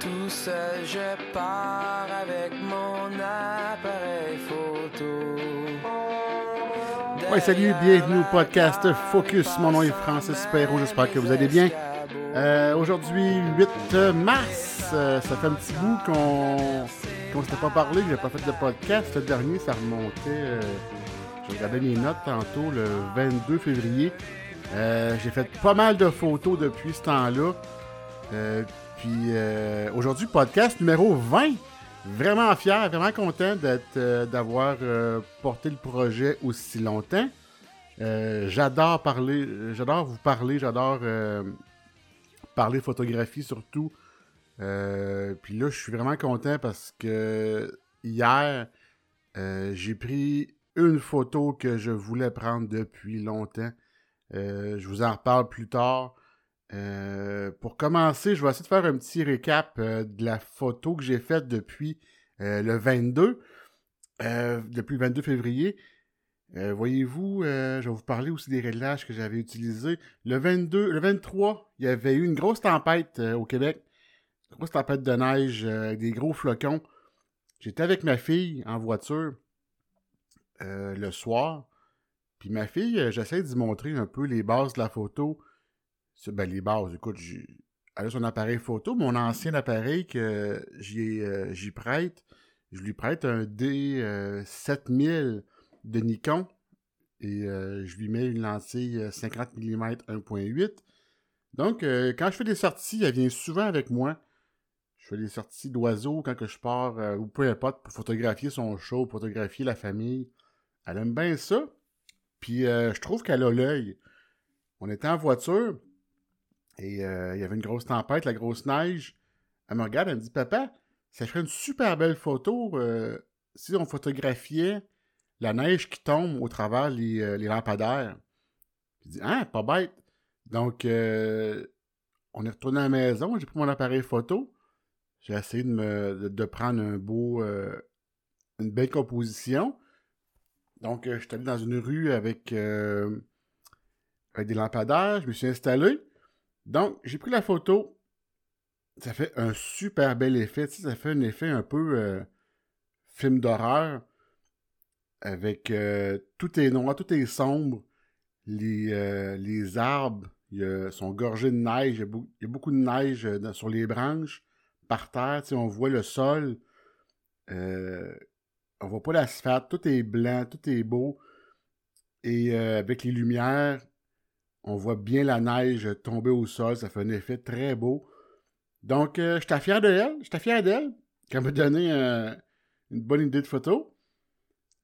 Tout seul, je pars avec mon appareil photo. Ouais, salut, bienvenue au podcast Focus. Mon nom est Francis Perrault, j'espère que vous allez bien. Euh, Aujourd'hui, 8 mars, euh, ça fait un petit bout qu'on qu'on s'était pas parlé, que j'ai pas fait de podcast. Le dernier, ça remontait, euh, je regardais mes notes tantôt, le 22 février. Euh, j'ai fait pas mal de photos depuis ce temps-là. Puis euh, aujourd'hui, podcast numéro 20. Vraiment fier, vraiment content euh, d'avoir euh, porté le projet aussi longtemps. J'adore parler, j'adore vous parler, j'adore parler photographie surtout. Puis là, je suis vraiment content parce que hier, j'ai pris une photo que je voulais prendre depuis longtemps. Je vous en reparle plus tard. Euh, pour commencer, je vais essayer de faire un petit récap euh, de la photo que j'ai faite depuis euh, le 22, euh, depuis le 22 février. Voyez-vous, je vais vous parler aussi des réglages que j'avais utilisés. Le 22, le 23, il y avait eu une grosse tempête au Québec. Une grosse tempête de neige, des gros flocons. J'étais avec ma fille en voiture le soir. Puis ma fille, j'essaie d'y montrer un peu les bases de la photo. Ben, les bases, écoute, elle a son appareil photo, mon ancien appareil que j'y euh, prête, je lui prête un D7000 de Nikon et euh, je lui mets une lentille euh, 50 mm 1.8. Donc, euh, quand je fais des sorties, elle vient souvent avec moi. Je fais des sorties d'oiseaux quand que je pars, euh, ou peu importe, pour photographier son show, photographier la famille. Elle aime bien ça. Puis euh, je trouve qu'elle a l'œil. On était en voiture et euh, il y avait une grosse tempête, la grosse neige. Elle me regarde, elle me dit Papa, ça ferait une super belle photo euh, si on photographiait la neige qui tombe au travers les, euh, lampadaires. Je dis Ah, pas bête. Donc, on est retourné à la maison, j'ai pris mon appareil photo. J'ai essayé de, prendre un beau, une belle composition. Donc, je suis allé dans une rue avec des lampadaires. Je me suis installé. Donc, j'ai pris la photo. Ça fait un super bel effet. Ça fait un effet un peu euh, film d'horreur. Avec euh, tout est noir, tout est sombre. Les, euh, arbres sont gorgés de neige. Il y a, beaucoup de neige sur les branches. Par terre, on voit le sol. On voit pas l'asphalte, tout est blanc, tout est beau. Et avec les lumières, on voit bien la neige tomber au sol, ça fait un effet très beau. Donc, euh, j'étais fier de elle, j'étais fier d'elle, qu'elle m'a donné euh, une bonne idée de photo.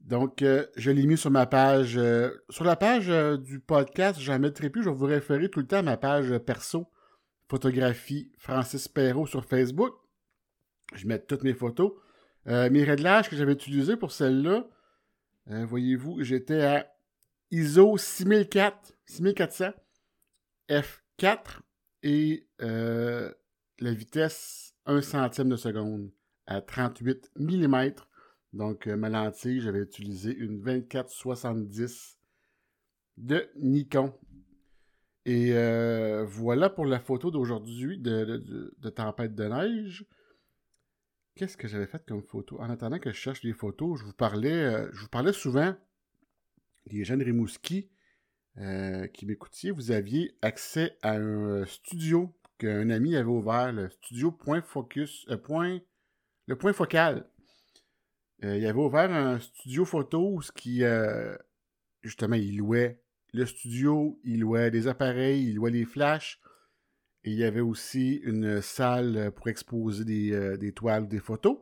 Donc, euh, je l'ai mis sur ma page. euh, sur la page du podcast, j'en mettrai plus, je vais vous référer tout le temps à ma page perso, photographie Francis Perrault sur Facebook. Je mets toutes mes photos. Mes réglages que j'avais utilisés pour celle-là, voyez-vous, j'étais à ISO 6004, 6400, F4 et euh, la vitesse 1 centime de seconde à 38 mm. Donc, euh, ma lentille, j'avais utilisé une 24-70 de Nikon. Et euh, voilà pour la photo d'aujourd'hui de- de tempête de neige. Qu'est-ce que j'avais fait comme photo? En attendant que je cherche les photos, je vous parlais, euh, je vous parlais souvent, les jeunes Rimouski euh, qui m'écoutiez, vous aviez accès à un studio qu'un ami avait ouvert, le studio Point Focus, euh, le Point Focal. Euh, il avait ouvert un studio photo ce qui, euh, justement, il louait le studio, il louait des appareils, il louait les flashs. Et il y avait aussi une salle pour exposer des, euh, des toiles, des photos.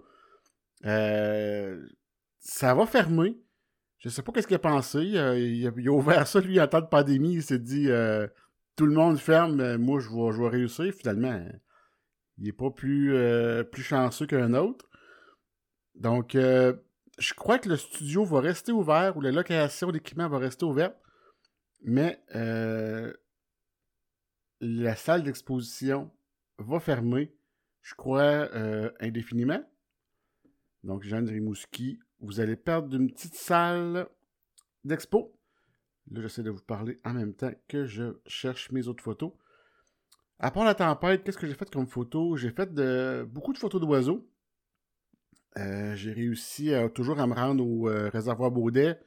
Euh, ça va fermer. Je sais pas qu'est-ce qu'il a pensé. Euh, il, a, ouvert ça, lui, en temps de pandémie. Il s'est dit euh, tout le monde ferme, mais moi, je vais, réussir. Finalement, il est pas plus, euh, plus chanceux qu'un autre. Donc, euh, je crois que le studio va rester ouvert ou la location d'équipement va rester ouverte. Mais euh, la salle d'exposition va fermer, je crois, euh, indéfiniment. Donc, Jeanne Rimouski, vous allez perdre une petite salle d'expo. Là, j'essaie de vous parler en même temps que je cherche mes autres photos. À part la tempête, qu'est-ce que j'ai fait comme photo? J'ai fait beaucoup de photos d'oiseaux. Euh, j'ai réussi toujours à me rendre au euh, réservoir Baudet.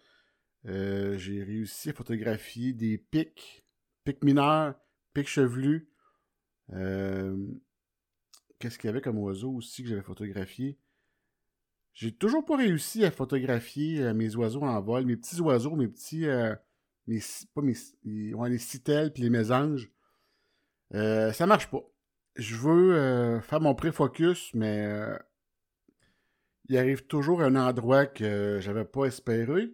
Euh, j'ai réussi à photographier des pics, pics mineurs, pics chevelus. Qu'est-ce qu'il y avait comme oiseau aussi que j'avais photographié? J'ai toujours pas réussi à photographier mes oiseaux en vol, mes petits oiseaux, mes petits. mes, pas mes, les citelles puis les mésanges. Euh, ça marche pas. Je veux euh, faire mon pré-focus, mais euh, il arrive toujours un endroit que j'avais pas espéré.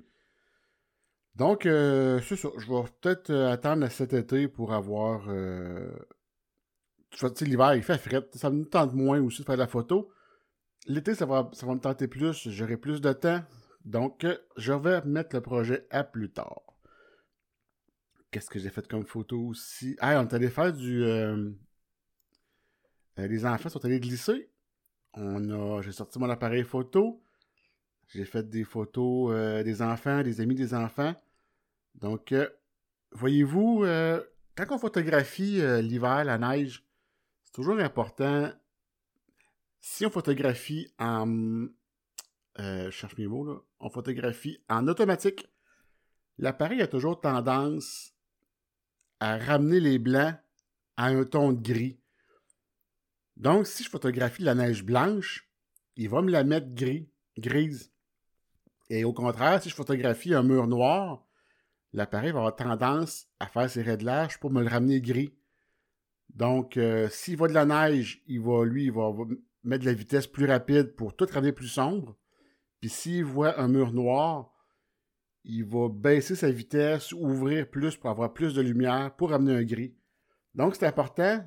Donc, c'est ça. Je vais peut-être attendre cet été pour avoir. l'hiver, il fait frais. Ça me tente moins aussi de faire de la photo. L'été, ça va, ça va me tenter plus. J'aurai plus de temps. Donc, je vais mettre le projet à plus tard. Qu'est-ce que j'ai fait comme photo aussi? Ah, on est allé faire du. Euh, euh, les enfants sont allés glisser. On a. J'ai sorti mon appareil photo. J'ai fait des photos euh, des enfants, des amis des enfants. Donc, voyez-vous, quand on photographie l'hiver, la neige, c'est toujours important. Si on photographie en. je cherche mes mots là. On photographie en automatique. L'appareil a toujours tendance à ramener les blancs à un ton de gris. Donc, si je photographie la neige blanche, il va me la mettre gris, grise. Et au contraire, si je photographie un mur noir, l'appareil va avoir tendance à faire ses réglages pour me le ramener gris. Donc, euh, s'il voit de la neige, il va, lui, il va mettre de la vitesse plus rapide pour tout ramener plus sombre. Puis s'il voit un mur noir, il va baisser sa vitesse, ouvrir plus pour avoir plus de lumière, pour amener un gris. Donc, c'est important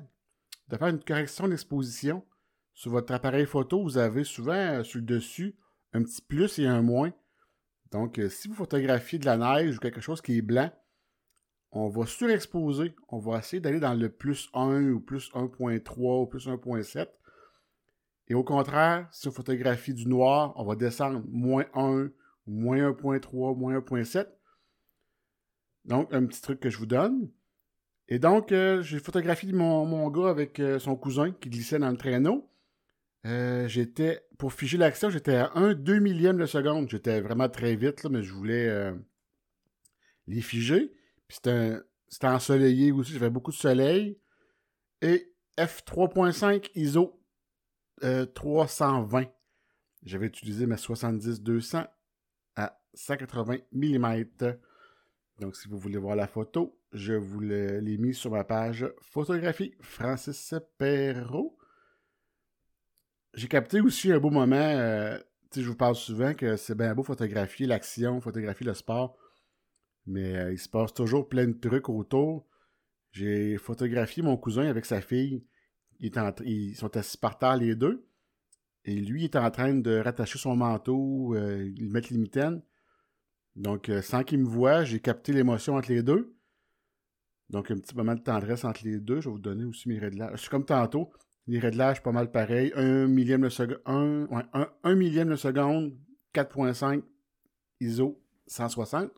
de faire une correction d'exposition. Sur votre appareil photo, vous avez souvent euh, sur le dessus un petit plus et un moins. Donc, euh, si vous photographiez de la neige ou quelque chose qui est blanc, on va surexposer. On va essayer d'aller dans le plus 1 ou plus 1.3 ou plus 1.7. Et au contraire, si on photographie du noir, on va descendre moins 1, moins 1.3, moins 1.7. Donc, un petit truc que je vous donne. Et donc, euh, j'ai photographié mon, gars avec euh, son cousin qui glissait dans le traîneau. Euh, j'étais, pour figer l'action, j'étais à 1 2 millième de seconde. J'étais vraiment très vite, là, mais je voulais les figer. Puis c'était ensoleillé aussi, j'avais beaucoup de soleil. Et F3.5 ISO 320. J'avais utilisé ma 70-200 180 mm. Donc, si vous voulez voir la photo, je vous l'ai mis sur ma page photographie Francis Perrault. J'ai capté aussi un beau moment. Euh, je vous parle souvent que c'est bien beau photographier l'action, photographier le sport. Mais euh, il se passe toujours plein de trucs autour. J'ai photographié mon cousin avec sa fille. Ils sont assis par terre les deux. Et lui est en train de rattacher son manteau, euh, il met les mitaines. Donc, euh, sans qu'il me voie, j'ai capté l'émotion entre les deux. Donc, un petit moment de tendresse entre les deux. Je vais vous donner aussi mes réglages. C'est comme tantôt. Les réglages, pas mal pareil. Un millième de seconde. Un, millième de seconde. 4.5 ISO 160.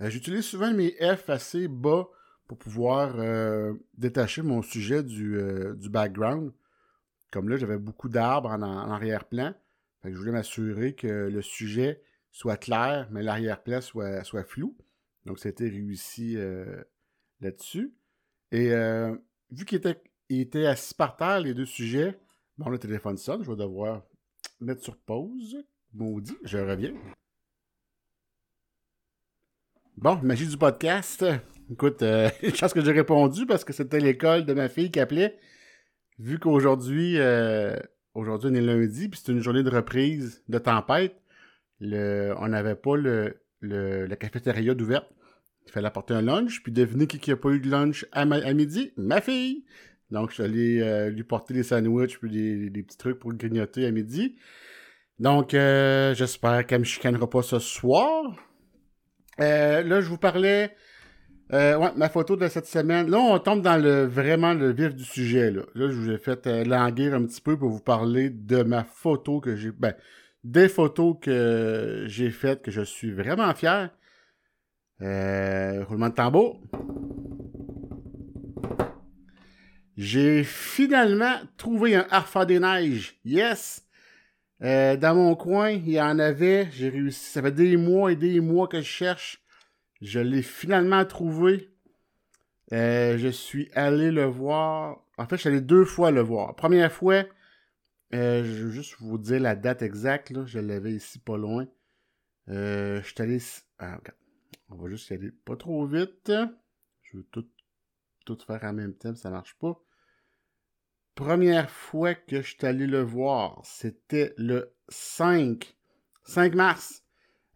Euh, j'utilise souvent mes F assez bas pour pouvoir euh, détacher mon sujet du, du, background. Comme là, j'avais beaucoup d'arbres en, arrière-plan. je voulais m'assurer que le sujet soit clair, mais l'arrière-plan soit, soit flou. Donc, c'était réussi euh, là-dessus. Et euh, vu qu'il était, il était assis par terre, les deux sujets, bon, le téléphone sonne, je vais devoir mettre sur pause. Maudit, je reviens. Bon, magie du podcast. Écoute, euh, une chance que j'ai répondu parce que c'était l'école de ma fille qui appelait. Vu qu'aujourd'hui, aujourd'hui on est lundi, puis c'est une journée de reprise de tempête, on n'avait pas le, la cafétéria d'ouverte. Il fallait apporter un lunch, puis devinez qui n'a pas eu de lunch à, midi? Ma fille! Donc, je suis allé euh, lui porter des sandwichs, puis des, petits trucs pour grignoter à midi. Donc, euh, j'espère qu'elle me chicanera pas ce soir. Euh, là, je vous parlais... ouais, ma photo de cette semaine. Là, on tombe dans le vraiment le vif du sujet. Là, je vous ai fait languir un petit peu pour vous parler de ma photo que j'ai... Ben, des photos que j'ai faites que je suis vraiment fier. Euh, roulement de tambour. J'ai finalement trouvé un Harfa des Neiges. Yes! Euh, dans mon coin, il y en avait. J'ai réussi. Ça fait des mois et des mois que je cherche. Je l'ai finalement trouvé. Euh, je suis allé le voir. En fait, je suis allé deux fois le voir. Première fois, euh, je vais juste vous dire la date exacte. Je l'avais ici pas loin. je suis allé. Ah, On va juste y aller pas trop vite. Je veux tout, tout faire en même temps, ça marche pas première fois que je suis allé le voir, c'était le 5, 5 mars.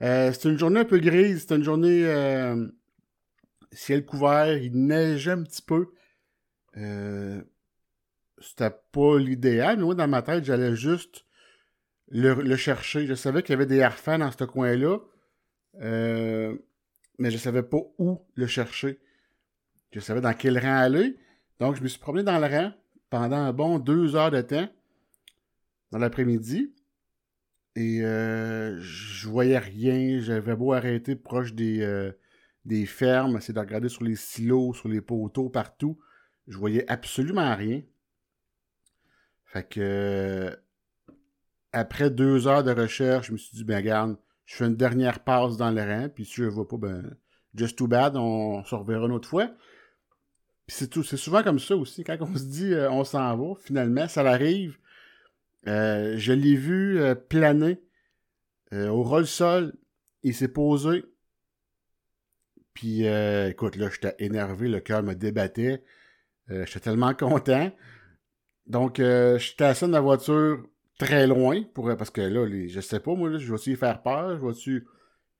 Euh, c'était une journée un peu grise, c'était une journée euh, ciel couvert, il neigeait un petit peu. Euh, c'était pas l'idéal, mais moi dans ma tête, j'allais juste le, chercher. Je savais qu'il y avait des harfans dans ce coin-là, mais je savais pas où le chercher. Je savais dans quel rang aller. Donc je me suis promené dans le rang pendant un bon deux heures de temps dans l'après-midi. Et euh, je voyais rien. J'avais beau arrêter proche des, euh, des fermes, essayer de regarder sur les silos, sur les poteaux, partout. Je voyais absolument rien. Fait que après deux heures de recherche, je me suis dit, ben regarde, je fais une dernière passe dans le rang, puis si je vois pas, ben just too bad, on se reverra une autre fois c'est tout, c'est souvent comme ça aussi. Quand on se dit euh, on s'en va, finalement, ça arrive. Euh, je l'ai vu euh, planer au roll-sol. Il s'est posé. Puis, écoute, là, j'étais énervé, le cœur me débattait. j'étais tellement content. Donc, j'étais assis dans la voiture très loin, pour, parce que là, les, je sais pas, moi, je vais-tu y faire peur? Je.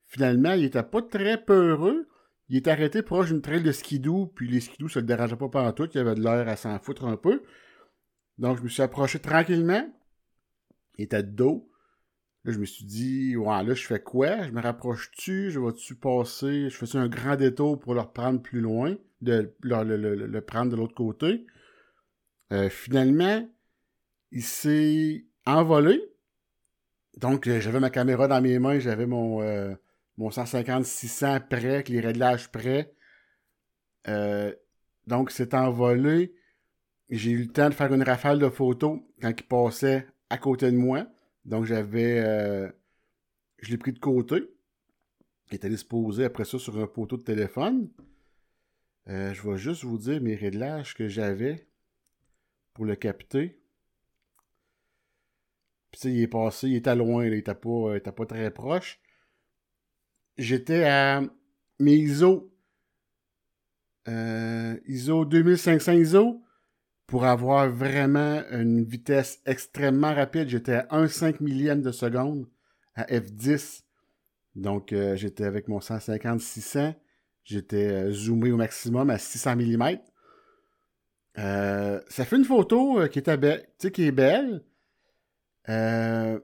Finalement, il était pas très peureux. Il est arrêté proche d'une trail de skidoo, puis les skidoo, ça le dérangeait pas pendant tout, il avait de l'air à s'en foutre un peu. Donc, je me suis approché tranquillement. Il était de dos. Là, je me suis dit, ouais, là, je fais quoi? Je me rapproche-tu? Je vais-tu passer? Je fais un grand détour pour le reprendre plus loin, de le, prendre de l'autre côté? Euh, finalement, il s'est envolé. Donc, j'avais ma caméra dans mes mains, j'avais mon, euh, mon 150-600 prêt, avec les réglages prêts. Euh, donc, c'est envolé. J'ai eu le temps de faire une rafale de photos quand il passait à côté de moi. Donc, j'avais. Euh, je l'ai pris de côté. Il était disposé après ça sur un poteau de téléphone. Euh, je vais juste vous dire mes réglages que j'avais pour le capter. Puis, il est passé, il était loin, il était pas, pas très proche j'étais à mes ISO, euh, ISO 2500 ISO, pour avoir vraiment une vitesse extrêmement rapide. J'étais à 1,5 millième de seconde à F10. Donc, euh, j'étais avec mon 150-600. J'étais euh, zoomé au maximum à 600 mm. ça fait une photo qui, belle, qui est belle. ça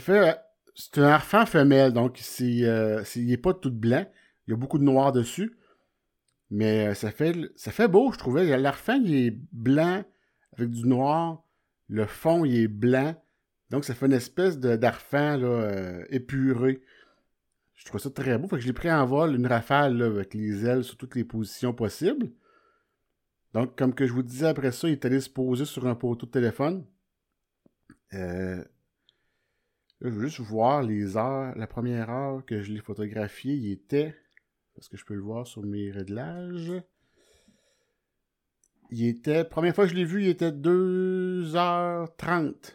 fait c'est un harfang femelle, donc euh, il n'est pas tout blanc. Il y a beaucoup de noir dessus. Mais euh, ça fait, ça fait beau, je trouvais. L'arfan, il est blanc avec du noir. Le fond, il est blanc. Donc, ça fait une espèce d'arfan euh, épuré. Je trouve ça très beau. Fait que je l'ai pris en vol, une rafale avec les ailes sur toutes les positions possibles. Donc, comme que je vous disais après ça, il est allé se poser sur un poteau de téléphone. Euh, je veux juste voir les heures. La première heure que je l'ai photographié, il était. Parce que je peux le voir sur mes réglages? Il était. Première fois que je l'ai vu, il était 2h30.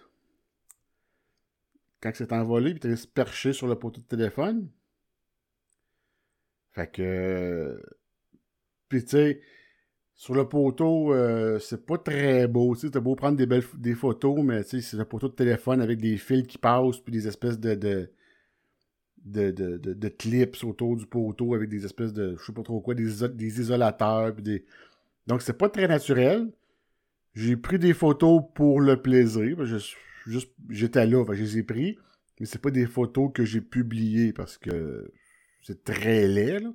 Quand c'est envolé, il était se percher sur le poteau de téléphone. Fait que. Puis tu sais sur le poteau, euh, c'est pas très beau. Tu beau prendre des belles des photos, mais tu sais, c'est un poteau de téléphone avec des fils qui passent, puis des espèces de, de, clips autour du poteau avec des espèces de, je sais pas trop quoi, des, des isolateurs. Puis des... Donc, c'est pas très naturel. J'ai pris des photos pour le plaisir. j'étais là, je les ai pris. Mais c'est pas des photos que j'ai publiées parce que c'est très laid.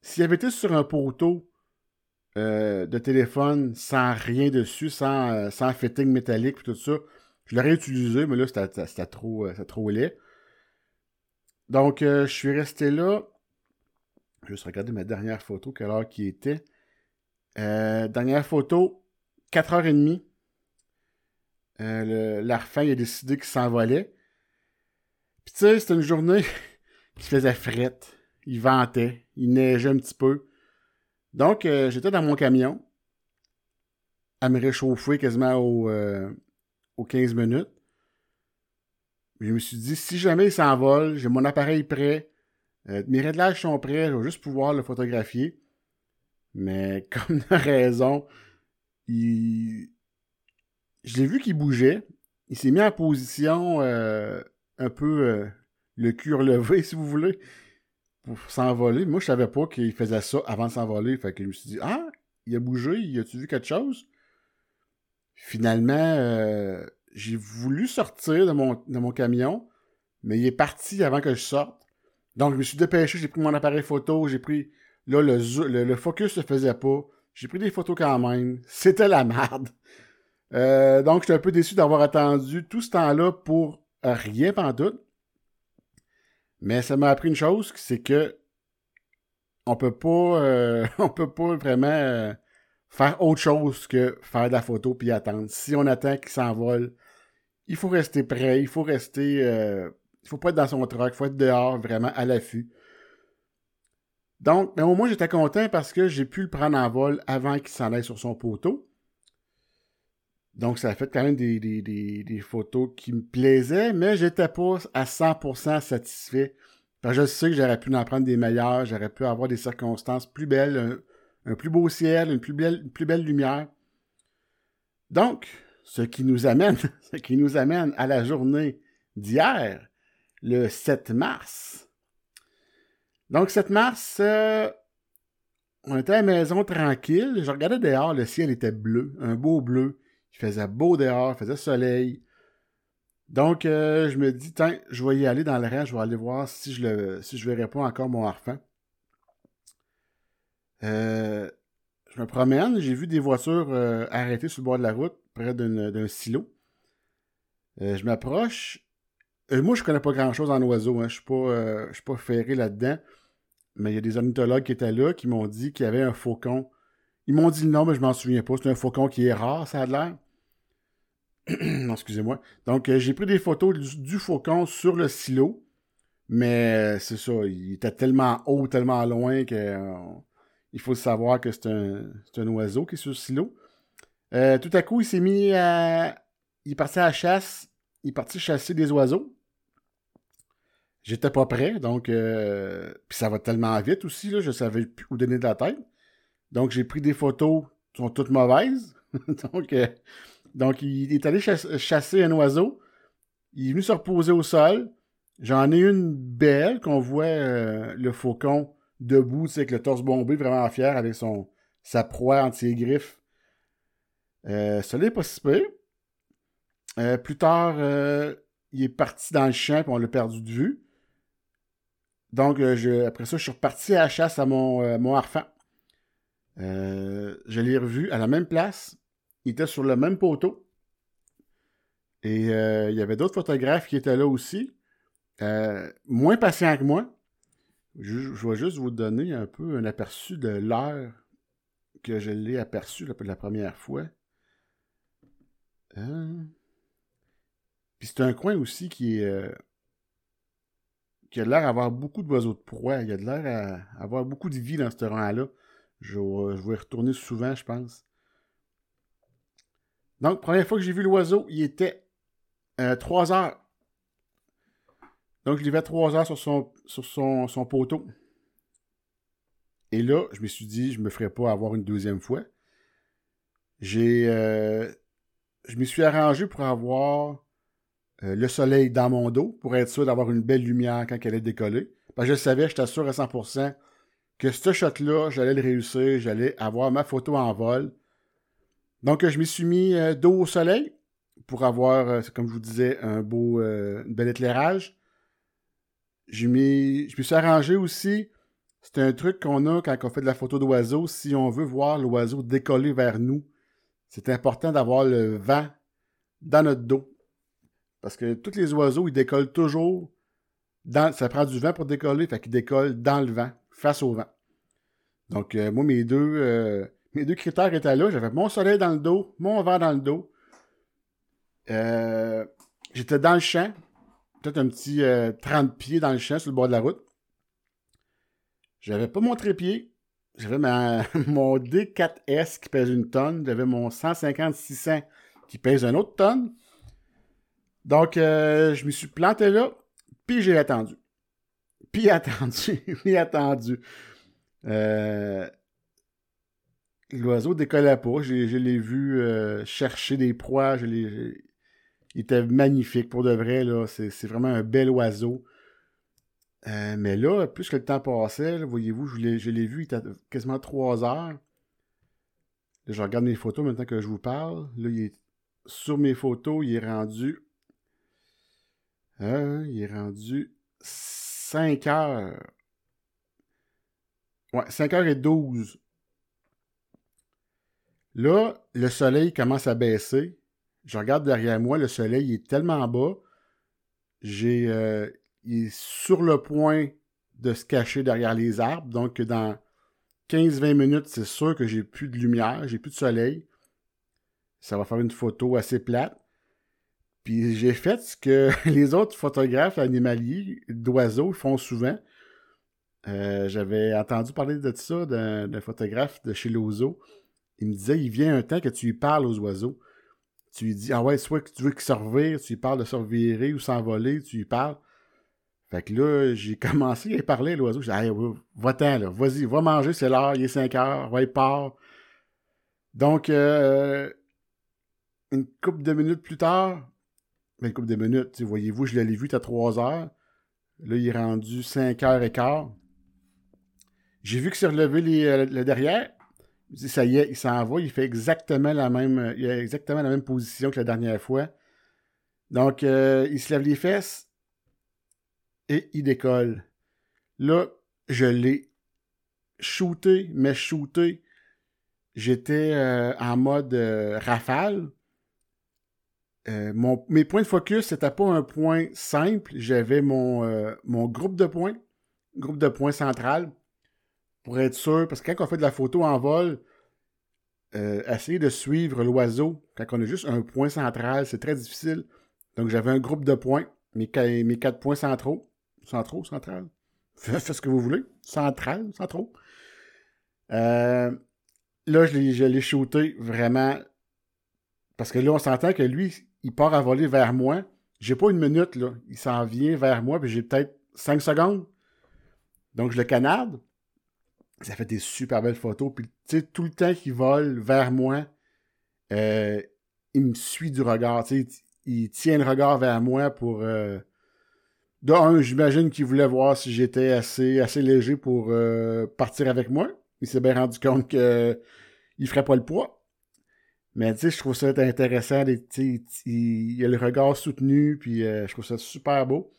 S'il y avait été sur un poteau euh, de téléphone sans rien dessus, sans, euh, sans fitting métallique et tout ça. Je l'aurais utilisé, mais là, c'était trop, euh, trop laid. Donc, je suis resté là. Je vais juste regarder ma dernière photo, quelle heure qui était. Euh, dernière photo, 4h30. Euh, L'Arfin a décidé qu'il s'envolait. Puis tu sais, c'était une journée qui faisait frette. Il ventait, il neigeait un petit peu. Donc, euh, j'étais dans mon camion à me réchauffer quasiment au, euh, aux 15 minutes. Je me suis dit, si jamais il s'envole, j'ai mon appareil prêt, euh, mes réglages sont prêts, je vais juste pouvoir le photographier. Mais comme de raison, il... je l'ai vu qu'il bougeait. Il s'est mis en position euh, un peu euh, le cul relevé, si vous voulez, pour s'envoler. Moi, je savais pas qu'il faisait ça avant de s'envoler. Fait que je me suis dit, ah, il a bougé, il a-tu vu quelque chose? Finalement, j'ai voulu sortir de mon, camion, mais il est parti avant que je sorte. Donc, je me suis dépêché, j'ai pris mon appareil photo, j'ai pris. Là, le, le, focus ne faisait pas. J'ai pris des photos quand même. C'était la merde. Euh, donc, j'étais un peu déçu d'avoir attendu tout ce temps-là pour rien tout. Mais ça m'a appris une chose, c'est que on peut pas, euh, on peut pas vraiment euh, faire autre chose que faire de la photo puis attendre. Si on attend qu'il s'envole, il faut rester prêt, il faut rester, euh, il faut pas être dans son truck, il faut être dehors vraiment à l'affût. Donc, mais au moins j'étais content parce que j'ai pu le prendre en vol avant qu'il s'en aille sur son poteau. Donc, ça a fait quand même des, des, des, photos qui me plaisaient, mais j'étais pas à 100% satisfait. Parce que je sais que j'aurais pu en prendre des meilleurs, j'aurais pu avoir des circonstances plus belles, un, plus beau ciel, une plus belle, lumière. Donc, ce qui nous amène, ce qui nous amène à la journée d'hier, le 7 mars. Donc, 7 mars, euh, on était à la maison tranquille. Je regardais dehors, le ciel était bleu, un beau bleu. Il faisait beau dehors, il faisait soleil. Donc, euh, je me dis, tiens, je vais y aller dans le rang, je vais aller voir si je le, si pas encore mon harfan. Euh, je me promène, j'ai vu des voitures euh, arrêtées sur le bord de la route, près d'un silo. Euh, je m'approche. Euh, moi, je connais pas grand-chose en oiseaux, hein. je suis pas, je suis pas ferré là-dedans. Mais il y a des ornithologues qui étaient là qui m'ont dit qu'il y avait un faucon. Ils m'ont dit le nom, mais je m'en souviens pas. C'est un faucon qui est rare, ça a l'air. non, excusez-moi. Donc, j'ai pris des photos du, faucon sur le silo. Mais c'est ça, il était tellement haut, tellement loin que il faut savoir que c'est un, oiseau qui est sur le silo. Euh, tout à coup, il s'est mis à. Il est à chasse. Il est parti chasser des oiseaux. J'étais pas prêt, donc. Euh, puis ça va tellement vite aussi, là, je savais plus où donner de la tête. Donc, j'ai pris des photos qui sont toutes mauvaises. donc, euh, donc, il est allé chasser un oiseau. Il est venu se reposer au sol. J'en ai une belle qu'on voit le faucon debout, tu sais, avec le torse bombé, vraiment fier, avec son sa proie ses griffes. Euh, cela est pas si peu. Euh, plus tard, euh, il est parti dans le champ, puis on l'a perdu de vue. Donc, après ça, je suis reparti à la chasse à mon, mon harfan. je l'ai revu à la même place, il était sur le même poteau. Et il y avait d'autres photographes qui étaient là aussi. Moins patients que moi. Je, vais juste vous donner un peu un aperçu de l'heure que je l'ai aperçu pour la première fois. Euh... Puis c'est un coin aussi qui est. Euh, qui a l'air d'avoir beaucoup d'oiseaux de proie. Il y a de l'air à avoir beaucoup de vie dans ce rang-là. Je, vais retourner souvent, je pense. Donc, première fois que j'ai vu l'oiseau, il était euh, 3 heures. Donc, je l'ai 3 heures sur son, sur son, son poteau. Et là, je me suis dit, je me ferais pas avoir une deuxième fois. J'ai. Euh, je me suis arrangé pour avoir euh, le soleil dans mon dos, pour être sûr d'avoir une belle lumière quand elle est décollée. Parce que je savais, j'étais sûr à 100% que ce shot-là, j'allais le réussir, j'allais avoir ma photo en vol. Donc, je m'y suis mis euh, dos au soleil pour avoir, comme je vous disais, un beau, un bel éclairage. Je, me suis arrangé aussi. C'est un truc qu'on a quand on fait de la photo d'oiseau. Si on veut voir l'oiseau décoller vers nous, c'est important d'avoir le vent dans notre dos. Parce que tous les oiseaux, ils décollent toujours. Ça prend du vent pour décoller, fait qu'ils décollent dans le vent, face au vent. Donc, euh, moi, mes deux. mes deux critères étaient là. J'avais mon soleil dans le dos, mon vent dans le dos. Euh, j'étais dans le champ, peut-être un petit 30 euh, pieds dans le champ sur le bord de la route. J'avais pas mon trépied. J'avais mon D4S qui pèse une tonne. J'avais mon 150-600 qui pèse une autre tonne. Donc, euh, je me suis planté là, puis j'ai attendu. Puis attendu, puis attendu. Euh, l'oiseau décollait pas. Je, l'ai vu euh, chercher des proies. Je il était magnifique pour de vrai. Là. C'est, vraiment un bel oiseau. mais là, plus que le temps passait, voyez-vous, je l'ai, vu, il était quasiment trois heures. je regarde mes photos maintenant que je vous parle. Là, il est sur mes photos, il est rendu euh, il est rendu 5 heures. Ouais, 5 heures et 12. Là, le soleil commence à baisser. Je regarde derrière moi, le soleil est tellement bas. J'ai, euh, il est sur le point de se cacher derrière les arbres. Donc, dans 15-20 minutes, c'est sûr que j'ai plus de lumière, j'ai plus de soleil. Ça va faire une photo assez plate. Puis j'ai fait ce que les autres photographes animaliers d'oiseaux font souvent. Euh, j'avais entendu parler de ça d'un photographe de chez Lozo. Il me disait, il vient un temps que tu lui parles aux oiseaux. Tu lui dis, ah ouais, soit que tu veux qu'il se tu lui parles de se ou s'envoler, tu lui parles. Fait que là, j'ai commencé à parler à l'oiseau. J'ai dit, hey, va-t'en, là, vas-y, va manger, c'est l'heure, il est 5 heures, va, il part. Donc, euh, une couple de minutes plus tard, une couple de minutes. Voyez-vous, je l'ai vu, à 3 heures. Là, il est rendu 5 heures et quart. J'ai vu qu'il s'est relevé euh, le derrière. Ça y est, il s'en va. Il fait exactement la même, il a exactement la même position que la dernière fois. Donc, euh, il se lève les fesses et il décolle. Là, je l'ai shooté, mais shooté. J'étais euh, en mode rafale. Euh, mon, mes points de focus, c'était pas un point simple. J'avais mon, euh, mon groupe de points, groupe de points central, pour être sûr, parce que quand on fait de la photo en vol, euh, essayer de suivre l'oiseau, quand on a juste un point central, c'est très difficile. Donc j'avais un groupe de points, mes, mes quatre points centraux. Centraux, central? Faites ce que vous voulez. Central, centraux. là, je l'ai shooté vraiment. Parce que là, on s'entend que lui, il part à voler vers moi. J'ai pas une minute, là. Il s'en vient vers moi, puis j'ai peut-être 5 secondes. Donc, je le canarde. Ça fait des super belles photos. Puis, tu sais, tout le temps qu'il vole vers moi, euh, il me suit du regard. Tu sais, il tient le regard vers moi pour. Euh... J'imagine qu'il voulait voir si j'étais assez, assez léger pour euh, partir avec moi. Il s'est bien rendu compte qu'il ne ferait pas le poids. Mais tu sais, je trouve ça intéressant. Il y a le regard soutenu, puis euh, je trouve ça super beau.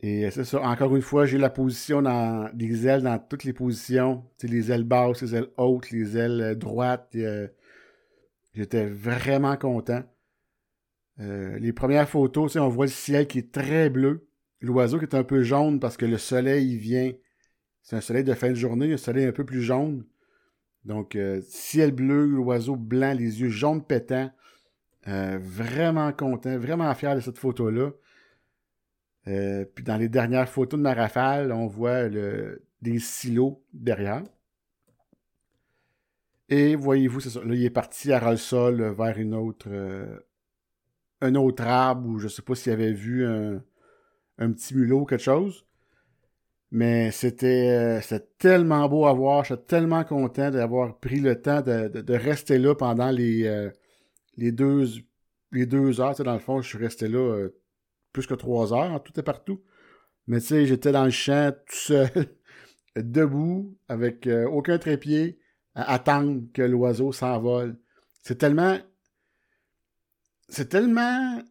Et c'est ça, encore une fois, j'ai la position dans les ailes dans toutes les positions. les ailes basses, les ailes hautes, les ailes euh, droites. Euh, j'étais vraiment content. les premières photos, on voit le ciel qui est très bleu. L'oiseau qui est un peu jaune parce que le soleil il vient. C'est un soleil de fin de journée, un soleil un peu plus jaune. Donc, euh, ciel bleu, l'oiseau blanc, les yeux jaunes pétants. Euh, vraiment content, vraiment fier de cette photo-là. Euh, puis dans les dernières photos de ma rafale, on voit des silos derrière. Et voyez-vous, il est parti à ras sol vers une autre, un autre arbre ou je ne sais pas s'il avait vu un, petit mulot ou quelque chose. Mais c'était euh, tellement beau à voir. J'étais tellement content d'avoir pris le temps de, rester là pendant les, euh, deux, les deux heures. dans le fond, je suis resté là euh, que trois heures, tout et partout. Mais tu sais, j'étais dans le champ tout seul, debout, avec aucun trépied, à attendre que l'oiseau s'envole. C'est tellement. C'est tellement.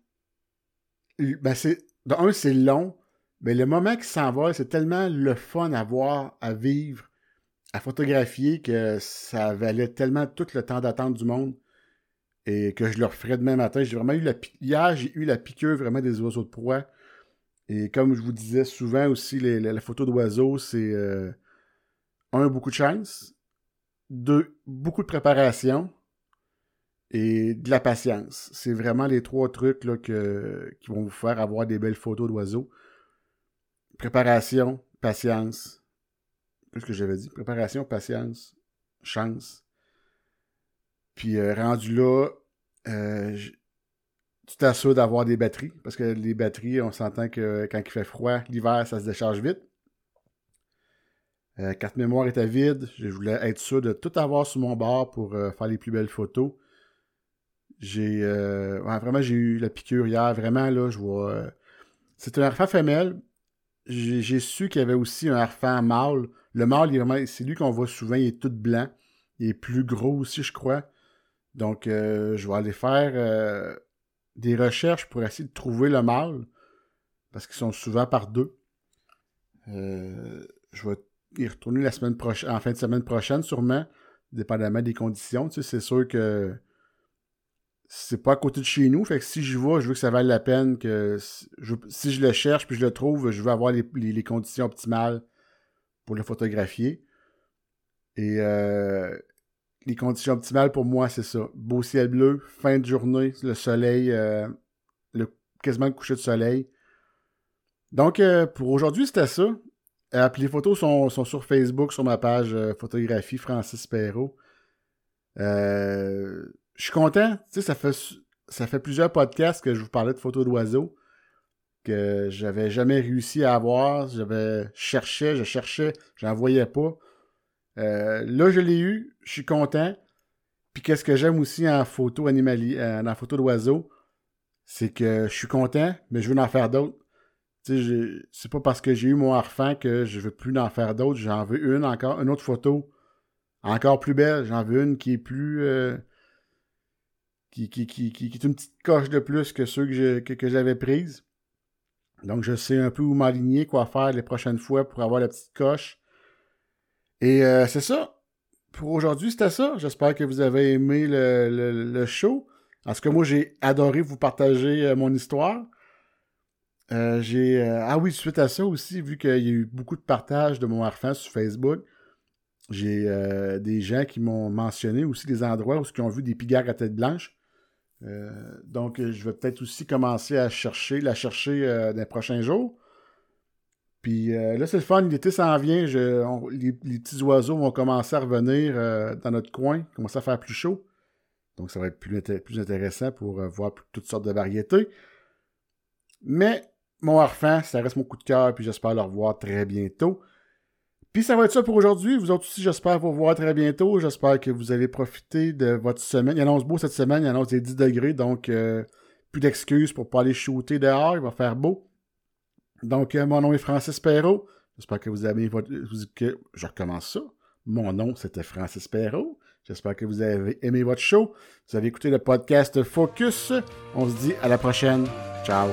Ben, c'est. un, c'est long. Mais le moment qui s'envole, c'est tellement le fun à voir, à vivre, à photographier que ça valait tellement tout le temps d'attente du monde et que je le referais demain matin. J'ai vraiment eu la hier, j'ai eu la piqûre vraiment des oiseaux de proie. Et comme je vous disais souvent aussi, les, photos d'oiseaux, c'est euh, un beaucoup de chance. deux, beaucoup de préparation et de la patience. C'est vraiment les trois trucs là, que, qui vont vous faire avoir des belles photos d'oiseaux. Préparation, patience. Qu'est-ce que j'avais dit? Préparation, patience, chance. Puis euh, rendu là, euh, tu t'assures d'avoir des batteries. Parce que les batteries, on s'entend que quand il fait froid, l'hiver, ça se décharge vite. Euh, carte mémoire était vide. Je voulais être sûr de tout avoir sur mon bord pour euh, faire les plus belles photos. J'ai euh, vraiment j'ai eu la piqûre hier. Vraiment là, je vois. C'est un harfang femelle. J'ai su qu'il y avait aussi un harfang mâle. Le mâle, c'est lui qu'on voit souvent. Il est tout blanc. Il est plus gros aussi, je crois. Donc, je vais aller faire des recherches pour essayer de trouver le mâle. Parce qu'ils sont souvent par deux. je vais y retourner la semaine prochaine, en fin de semaine prochaine, sûrement, dépendamment des conditions. Tu sais, c'est sûr que c'est pas à côté de chez nous. Fait que si je vais, je veux que ça vaille la peine. que Si je, le cherche puis je le trouve, je veux avoir les, conditions optimales pour le photographier. Et euh, les conditions optimales pour moi, c'est ça. Beau ciel bleu, fin de journée, le soleil, euh, le, quasiment le coucher de soleil. Donc, euh, pour aujourd'hui, c'était ça. Euh, les photos sont, sur Facebook, sur ma page photographie Francis Perrault. Je suis content. Tu sais, ça fait, ça fait plusieurs podcasts que je vous parlais de photos d'oiseaux que j'avais jamais réussi à avoir. J'avais cherché, je cherchais, j'en voyais pas. Là, je l'ai eu. Je suis content. Puis qu'est-ce que j'aime aussi en photo en photo d'oiseaux, c'est que je suis content, mais je veux en faire d'autres c'est pas parce que j'ai eu mon harfang que je veux plus en faire d'autres. J'en veux une encore, une autre photo encore plus belle. J'en veux une qui est plus. Euh, qui, qui, qui, qui, est une petite coche de plus que ceux que, j'avais prises. Donc, je sais un peu où m'aligner, quoi faire les prochaines fois pour avoir la petite coche. Et euh, c'est ça. Pour aujourd'hui, c'était ça. J'espère que vous avez aimé le, show. Parce que moi, j'ai adoré vous partager euh, mon histoire. Euh, j'ai ah oui suite à ça aussi vu qu'il y a eu beaucoup de partages de mon harfang sur Facebook j'ai des gens qui m'ont mentionné aussi des endroits où ils ont vu des pigards à tête blanche donc je vais peut-être aussi commencer à chercher la chercher dans les prochains jours puis là c'est le fun l'été s'en vient les, petits oiseaux vont commencer à revenir dans notre coin commencer à faire plus chaud donc ça va être plus, intéressant pour voir toutes sortes de variétés mais mon harfang, ça reste mon coup de cœur, puis j'espère le revoir très bientôt. Puis ça va être ça pour aujourd'hui. Vous autres aussi, j'espère vous revoir très bientôt. J'espère que vous allez profiter de votre semaine. Il annonce beau cette semaine, il annonce des 10 degrés, donc euh, plus d'excuses pour pas aller shooter dehors, il va faire beau. Donc, euh, mon nom est Francis Perrault. J'espère que vous avez votre... Que... Je recommence ça. Mon nom, c'était Francis Perrault. J'espère que vous avez aimé votre show. Vous avez écouté le podcast Focus. On se dit à la prochaine. Ciao.